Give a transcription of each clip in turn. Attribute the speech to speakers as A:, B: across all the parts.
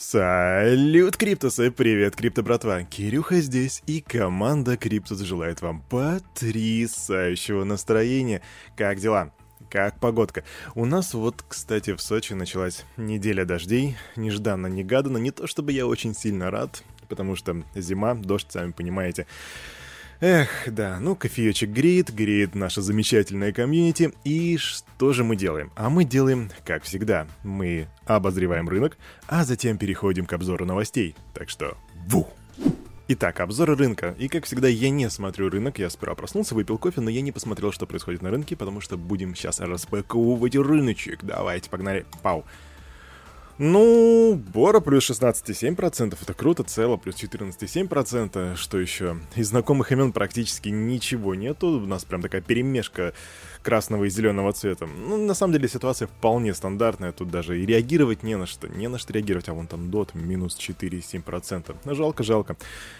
A: Салют, Криптусы! Привет, Крипто братва! Кирюха здесь, и команда Криптус желает вам потрясающего настроения. Как дела? Как погодка? У нас вот, кстати, в Сочи началась неделя дождей. Нежданно-негаданно. Не то чтобы я очень сильно рад, потому что зима, дождь, сами понимаете. Эх, да, ну кофеечек греет, греет наша замечательная комьюнити. И что же мы делаем? А мы делаем, как всегда, мы обозреваем рынок, а затем переходим к обзору новостей. Так что, ву! Итак, обзоры рынка. И как всегда, я не смотрю рынок. Я сперва проснулся, выпил кофе, но я не посмотрел, что происходит на рынке, потому что будем сейчас распаковывать рыночек. Давайте, погнали. Пау. Ну, Бора плюс 16,7%, это круто, Цело плюс 14,7%, что еще? Из знакомых имен практически ничего нету, у нас прям такая перемешка красного и зеленого цвета. Ну, на самом деле ситуация вполне стандартная, тут даже и реагировать не на что, не на что реагировать, а вон там дот минус 4,7%. Ну, жалко, жалко.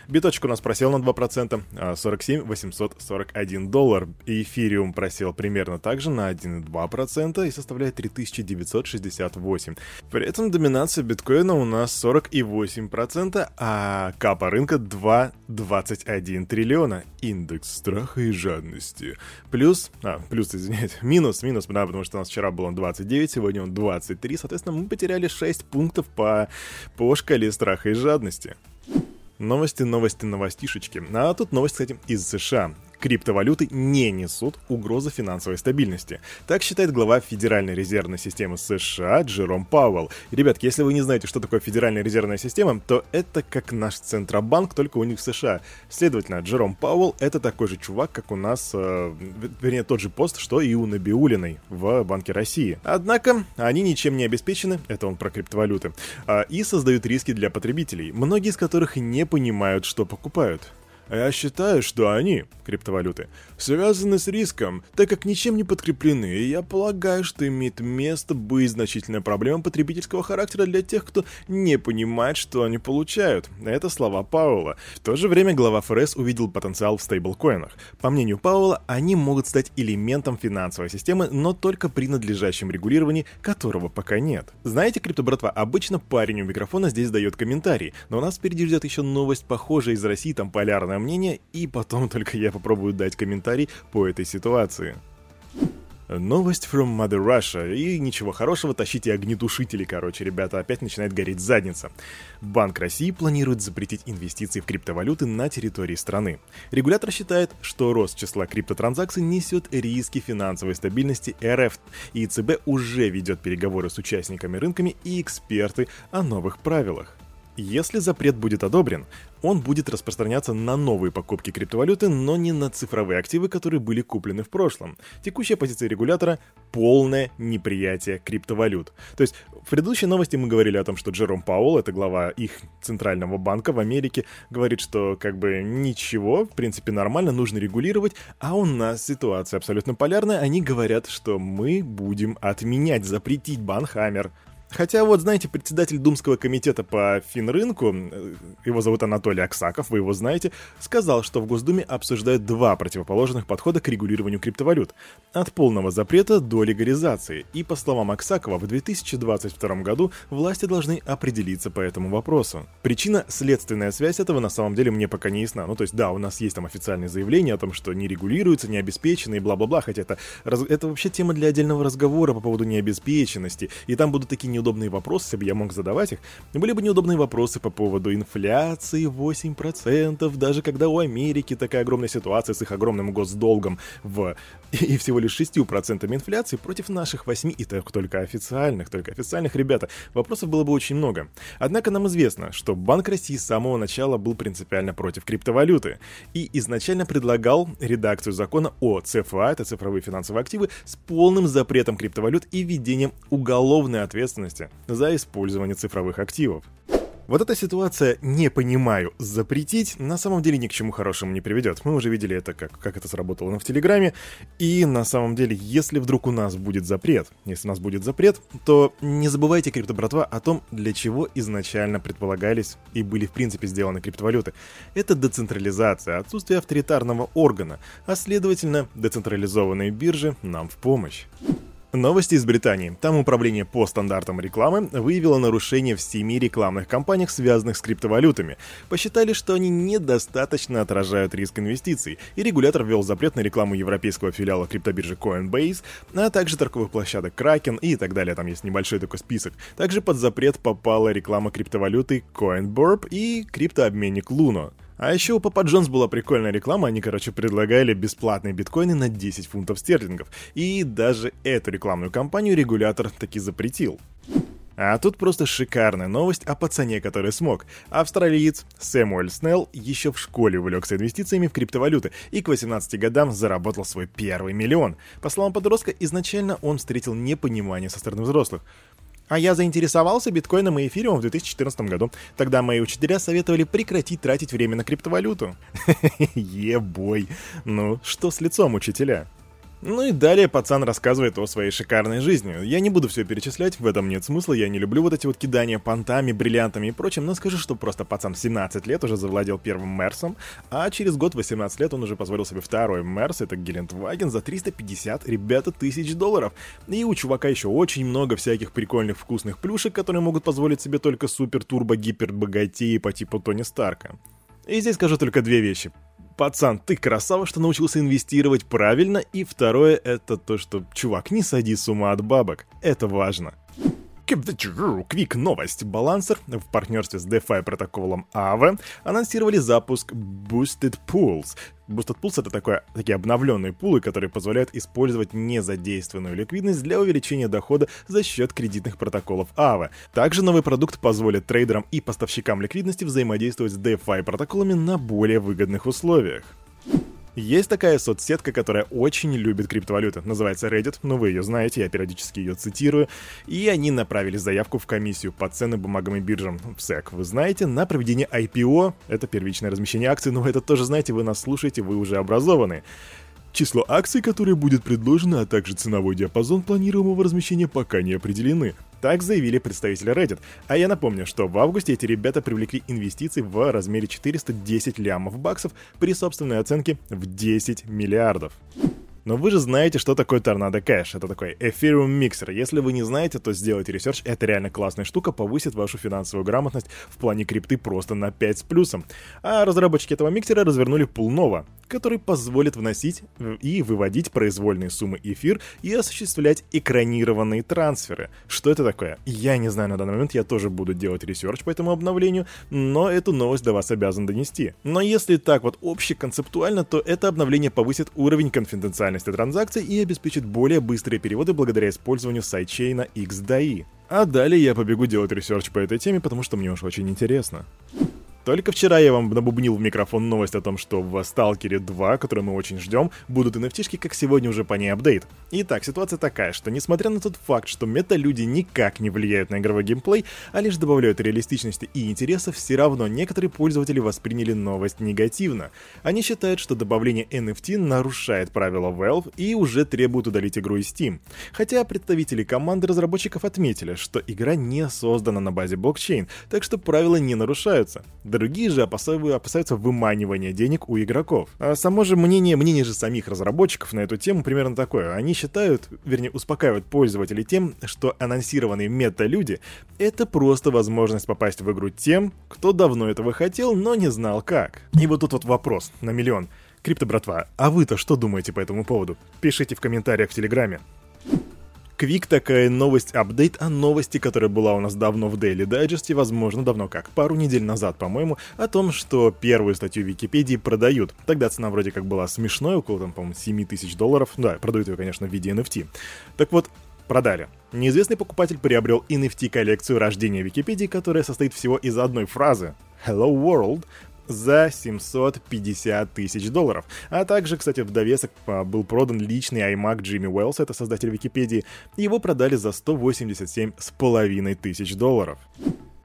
A: Биточек у нас просел на 2%, 47 841 доллар. Эфириум просел примерно так же на 1,2% и составляет 3968. При этом доминация биткоина у нас 48%, а капа рынка 2,21 триллиона. Индекс страха и жадности. Плюс, а, плюс, извиняюсь, минус, минус, да, потому что у нас вчера был он 29, сегодня он 23, соответственно, мы потеряли 6 пунктов по, по шкале страха и жадности. Новости, новости, новостишечки. А тут новость, кстати, из США. Криптовалюты не несут угрозы финансовой стабильности. Так считает глава Федеральной резервной системы США Джером Пауэлл. Ребятки, если вы не знаете, что такое Федеральная резервная система, то это как наш Центробанк, только у них в США. Следовательно, Джером Пауэлл это такой же чувак, как у нас, э, вернее, тот же пост, что и у Набиулиной в Банке России. Однако, они ничем не обеспечены, это он про криптовалюты, э, и создают риски для потребителей, многие из которых не понимают, что покупают. Я считаю, что они, криптовалюты, связаны с риском, так как ничем не подкреплены, и я полагаю, что имеет место быть значительная проблема потребительского характера для тех, кто не понимает, что они получают. Это слова Пауэлла. В то же время глава ФРС увидел потенциал в стейблкоинах. По мнению Пауэлла, они могут стать элементом финансовой системы, но только при надлежащем регулировании, которого пока нет. Знаете, крипто братва, обычно парень у микрофона здесь дает комментарий, но у нас впереди ждет еще новость похожая из России, там полярная свое мнение, и потом только я попробую дать комментарий по этой ситуации. Новость from Mother Russia. И ничего хорошего, тащите огнетушители, короче, ребята, опять начинает гореть задница. Банк России планирует запретить инвестиции в криптовалюты на территории страны. Регулятор считает, что рост числа криптотранзакций несет риски финансовой стабильности РФ, и ЦБ уже ведет переговоры с участниками рынками и эксперты о новых правилах. Если запрет будет одобрен, он будет распространяться на новые покупки криптовалюты, но не на цифровые активы, которые были куплены в прошлом. Текущая позиция регулятора – полное неприятие криптовалют. То есть в предыдущей новости мы говорили о том, что Джером Пауэлл, это глава их центрального банка в Америке, говорит, что как бы ничего, в принципе нормально, нужно регулировать, а у нас ситуация абсолютно полярная. Они говорят, что мы будем отменять, запретить банхаммер, Хотя вот, знаете, председатель Думского комитета по финрынку, э, его зовут Анатолий Аксаков, вы его знаете, сказал, что в Госдуме обсуждают два противоположных подхода к регулированию криптовалют. От полного запрета до легализации. И по словам Аксакова, в 2022 году власти должны определиться по этому вопросу. Причина, следственная связь этого на самом деле мне пока не ясна. Ну, то есть, да, у нас есть там официальные заявления о том, что не регулируется, не обеспечено и бла-бла-бла, хотя это, это вообще тема для отдельного разговора по поводу необеспеченности. И там будут такие неудобные вопросы, если бы я мог задавать их, были бы неудобные вопросы по поводу инфляции 8%, даже когда у Америки такая огромная ситуация с их огромным госдолгом в и всего лишь 6% инфляции против наших 8, и так только официальных, только официальных, ребята, вопросов было бы очень много. Однако нам известно, что Банк России с самого начала был принципиально против криптовалюты и изначально предлагал редакцию закона о ЦФА, это цифровые финансовые активы, с полным запретом криптовалют и введением уголовной ответственности ответственности за использование цифровых активов. Вот эта ситуация «не понимаю» запретить на самом деле ни к чему хорошему не приведет. Мы уже видели это, как, как это сработало в Телеграме. И на самом деле, если вдруг у нас будет запрет, если у нас будет запрет, то не забывайте, крипто братва, о том, для чего изначально предполагались и были в принципе сделаны криптовалюты. Это децентрализация, отсутствие авторитарного органа, а следовательно, децентрализованные биржи нам в помощь. Новости из Британии. Там управление по стандартам рекламы выявило нарушение в семи рекламных кампаниях, связанных с криптовалютами. Посчитали, что они недостаточно отражают риск инвестиций, и регулятор ввел запрет на рекламу европейского филиала криптобиржи Coinbase, а также торговых площадок Kraken и так далее. Там есть небольшой такой список. Также под запрет попала реклама криптовалюты CoinBurb и криптообменник Luno. А еще у Папа Джонс была прикольная реклама, они, короче, предлагали бесплатные биткоины на 10 фунтов стерлингов. И даже эту рекламную кампанию регулятор таки запретил. А тут просто шикарная новость о пацане, который смог. Австралиец Сэмуэль Снелл еще в школе увлекся инвестициями в криптовалюты и к 18 годам заработал свой первый миллион. По словам подростка, изначально он встретил непонимание со стороны взрослых. А я заинтересовался биткоином и эфириумом в 2014 году. Тогда мои учителя советовали прекратить тратить время на криптовалюту. Ебой. Ну, что с лицом учителя? Ну и далее пацан рассказывает о своей шикарной жизни. Я не буду все перечислять, в этом нет смысла, я не люблю вот эти вот кидания понтами, бриллиантами и прочим, но скажу, что просто пацан в 17 лет уже завладел первым Мерсом, а через год, 18 лет, он уже позволил себе второй Мерс, это Гелендваген, за 350, ребята, тысяч долларов. И у чувака еще очень много всяких прикольных вкусных плюшек, которые могут позволить себе только супер-турбо-гипер-богатеи по типу Тони Старка. И здесь скажу только две вещи. Пацан, ты красава, что научился инвестировать правильно. И второе, это то, что, чувак, не сади с ума от бабок. Это важно. Quick новость. Балансер в партнерстве с DeFi протоколом Aave анонсировали запуск Boosted Pools. Boosted Pools — это такое, такие обновленные пулы, которые позволяют использовать незадействованную ликвидность для увеличения дохода за счет кредитных протоколов Aave. Также новый продукт позволит трейдерам и поставщикам ликвидности взаимодействовать с DeFi протоколами на более выгодных условиях. Есть такая соцсетка, которая очень любит криптовалюты. Называется Reddit, ну вы ее знаете, я периодически ее цитирую. И они направили заявку в комиссию по ценным бумагам и биржам, в SEC, вы знаете, на проведение IPO. Это первичное размещение акций, но это тоже, знаете, вы нас слушаете, вы уже образованы. Число акций, которые будет предложено, а также ценовой диапазон планируемого размещения пока не определены. Так заявили представители Reddit. А я напомню, что в августе эти ребята привлекли инвестиции в размере 410 лямов баксов при собственной оценке в 10 миллиардов. Но вы же знаете, что такое Tornado Cash. Это такой Ethereum миксер. Если вы не знаете, то сделайте research. Это реально классная штука, повысит вашу финансовую грамотность в плане крипты просто на 5 с плюсом. А разработчики этого миксера развернули пул Nova, который позволит вносить и выводить произвольные суммы эфир и осуществлять экранированные трансферы. Что это такое? Я не знаю на данный момент, я тоже буду делать research по этому обновлению, но эту новость до вас обязан донести. Но если так вот общеконцептуально, то это обновление повысит уровень конфиденциальности транзакций и обеспечит более быстрые переводы благодаря использованию сайдчейна xDai. А далее я побегу делать research по этой теме, потому что мне уж очень интересно. Только вчера я вам набубнил в микрофон новость о том, что в Сталкере 2, который мы очень ждем, будут nft как сегодня уже по ней апдейт. Итак, ситуация такая, что несмотря на тот факт, что мета-люди никак не влияют на игровой геймплей, а лишь добавляют реалистичности и интереса, все равно некоторые пользователи восприняли новость негативно. Они считают, что добавление NFT нарушает правила Valve и уже требуют удалить игру из Steam. Хотя представители команды разработчиков отметили, что игра не создана на базе блокчейн, так что правила не нарушаются. Другие же опасаются выманивания денег у игроков. А само же мнение, мнение же самих разработчиков на эту тему примерно такое. Они считают, вернее, успокаивают пользователей тем, что анонсированные мета-люди — это просто возможность попасть в игру тем, кто давно этого хотел, но не знал как. И вот тут вот вопрос на миллион. Крипто, братва, а вы-то что думаете по этому поводу? Пишите в комментариях в Телеграме. Квик такая новость-апдейт о новости, которая была у нас давно в Daily Digest, возможно, давно как, пару недель назад, по-моему, о том, что первую статью Википедии продают. Тогда цена вроде как была смешной, около, там, по-моему, 7 тысяч долларов. Да, продают ее, конечно, в виде NFT. Так вот, продали. Неизвестный покупатель приобрел NFT-коллекцию рождения Википедии, которая состоит всего из одной фразы Hello World, за 750 тысяч долларов. А также, кстати, в довесок был продан личный iMac Джимми Уэллс, это создатель Википедии. Его продали за 187 с половиной тысяч долларов.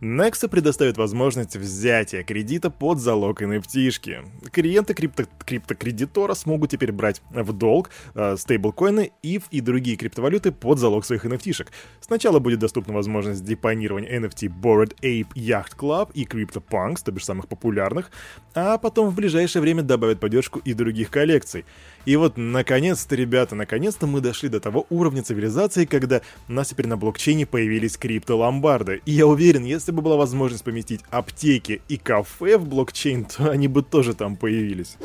A: Nexo предоставит возможность взятия кредита под залог NFT-шки. Клиенты крипто криптокредитора смогут теперь брать в долг э, стейблкоины, ETH и другие криптовалюты под залог своих NFT-шек. Сначала будет доступна возможность депонирования NFT Bored Ape Yacht Club и CryptoPunks, то бишь самых популярных, а потом в ближайшее время добавят поддержку и других коллекций. И вот, наконец-то, ребята, наконец-то мы дошли до того уровня цивилизации, когда у нас теперь на блокчейне появились криптоломбарды. И я уверен, если бы была возможность поместить аптеки и кафе в блокчейн, то они бы тоже там появились.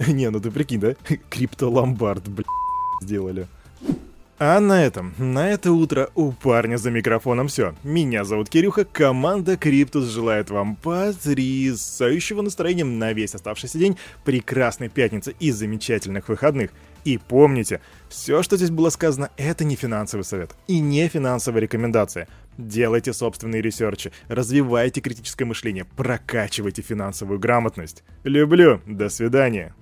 A: Не, ну ты прикинь, да? Криптоломбард, блядь, сделали. А на этом, на это утро у парня за микрофоном все. Меня зовут Кирюха, команда Криптус желает вам потрясающего настроения на весь оставшийся день, прекрасной пятницы и замечательных выходных. И помните, все, что здесь было сказано, это не финансовый совет и не финансовая рекомендация. Делайте собственные ресерчи, развивайте критическое мышление, прокачивайте финансовую грамотность. Люблю, до свидания.